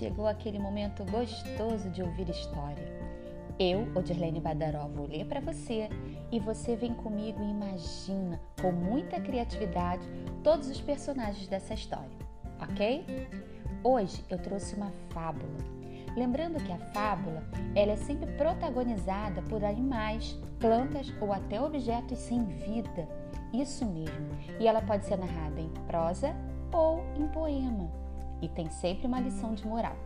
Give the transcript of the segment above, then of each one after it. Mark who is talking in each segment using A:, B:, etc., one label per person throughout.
A: chegou aquele momento gostoso de ouvir história. Eu, Odirlene Badaró, vou ler para você e você vem comigo e imagina com muita criatividade todos os personagens dessa história, ok? Hoje eu trouxe uma fábula. Lembrando que a fábula ela é sempre protagonizada por animais, plantas ou até objetos sem vida. Isso mesmo. E ela pode ser narrada em prosa ou em poema. E tem sempre uma lição de moral.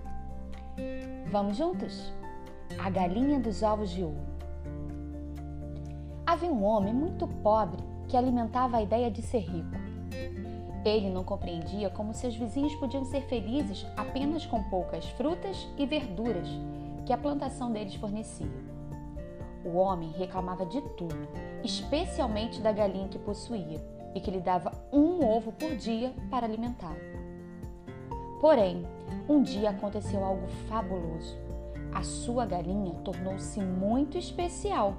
A: Vamos juntos? A galinha dos ovos de ouro. Havia um homem muito pobre que alimentava a ideia de ser rico. Ele não compreendia como seus vizinhos podiam ser felizes apenas com poucas frutas e verduras que a plantação deles fornecia. O homem reclamava de tudo, especialmente da galinha que possuía e que lhe dava um ovo por dia para alimentá-lo. Porém, um dia aconteceu algo fabuloso a sua galinha tornou-se muito especial.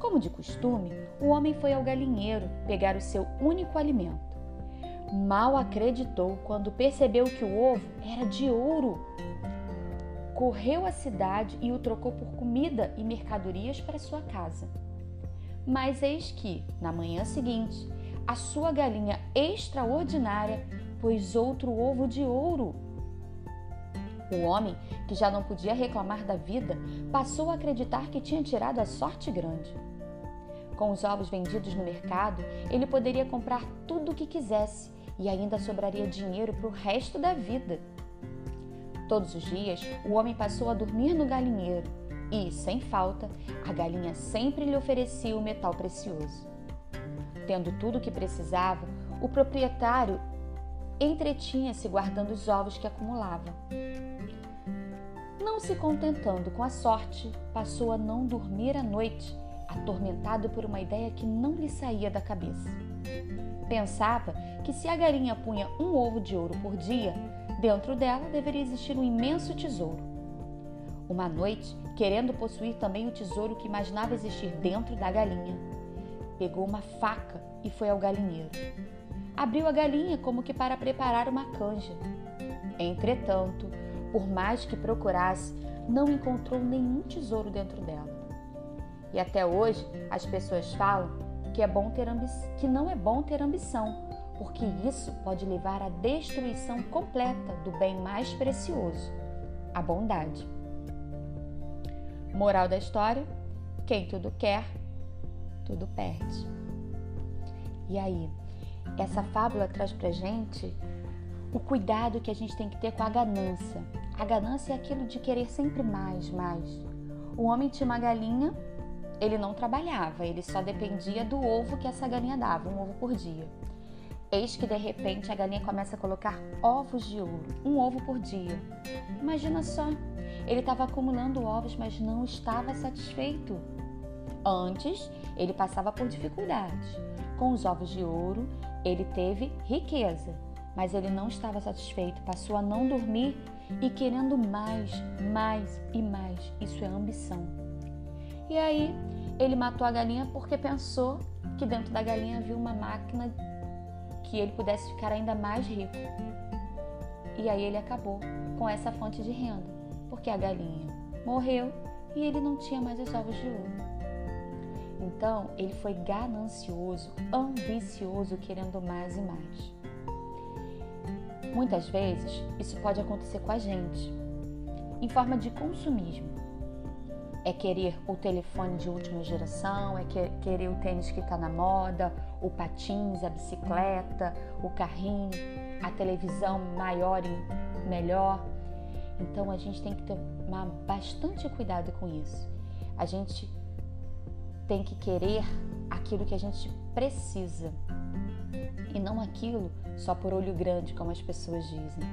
A: Como de costume, o homem foi ao galinheiro pegar o seu único alimento. Mal acreditou quando percebeu que o ovo era de ouro. Correu à cidade e o trocou por comida e mercadorias para sua casa. Mas eis que, na manhã seguinte, a sua galinha extraordinária pôs outro ovo de ouro o homem, que já não podia reclamar da vida, passou a acreditar que tinha tirado a sorte grande. Com os ovos vendidos no mercado, ele poderia comprar tudo o que quisesse e ainda sobraria dinheiro para o resto da vida. Todos os dias, o homem passou a dormir no galinheiro e, sem falta, a galinha sempre lhe oferecia o metal precioso. Tendo tudo o que precisava, o proprietário entretinha-se guardando os ovos que acumulava. Não se contentando com a sorte, passou a não dormir à noite, atormentado por uma ideia que não lhe saía da cabeça. Pensava que se a galinha punha um ovo de ouro por dia, dentro dela deveria existir um imenso tesouro. Uma noite, querendo possuir também o tesouro que imaginava existir dentro da galinha, pegou uma faca e foi ao galinheiro. Abriu a galinha como que para preparar uma canja. Entretanto, por mais que procurasse, não encontrou nenhum tesouro dentro dela. E até hoje as pessoas falam que, é bom ter que não é bom ter ambição, porque isso pode levar à destruição completa do bem mais precioso, a bondade. Moral da história: quem tudo quer, tudo perde. E aí, essa fábula traz pra gente o cuidado que a gente tem que ter com a ganância. A ganância é aquilo de querer sempre mais, mais. O homem tinha uma galinha, ele não trabalhava, ele só dependia do ovo que essa galinha dava, um ovo por dia. Eis que de repente a galinha começa a colocar ovos de ouro, um ovo por dia. Imagina só, ele estava acumulando ovos, mas não estava satisfeito. Antes, ele passava por dificuldades. Com os ovos de ouro, ele teve riqueza, mas ele não estava satisfeito, passou a não dormir e querendo mais, mais e mais. Isso é ambição. E aí ele matou a galinha porque pensou que dentro da galinha havia uma máquina que ele pudesse ficar ainda mais rico. E aí ele acabou com essa fonte de renda, porque a galinha morreu e ele não tinha mais os ovos de ouro. Então ele foi ganancioso, ambicioso, querendo mais e mais. Muitas vezes isso pode acontecer com a gente, em forma de consumismo. É querer o telefone de última geração, é querer o tênis que está na moda, o patins, a bicicleta, o carrinho, a televisão maior e melhor. Então a gente tem que tomar bastante cuidado com isso. A gente tem que querer aquilo que a gente precisa e não aquilo só por olho grande, como as pessoas dizem,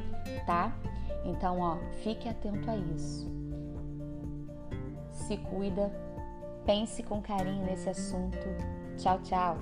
A: tá? Então, ó, fique atento a isso. Se cuida, pense com carinho nesse assunto. Tchau, tchau.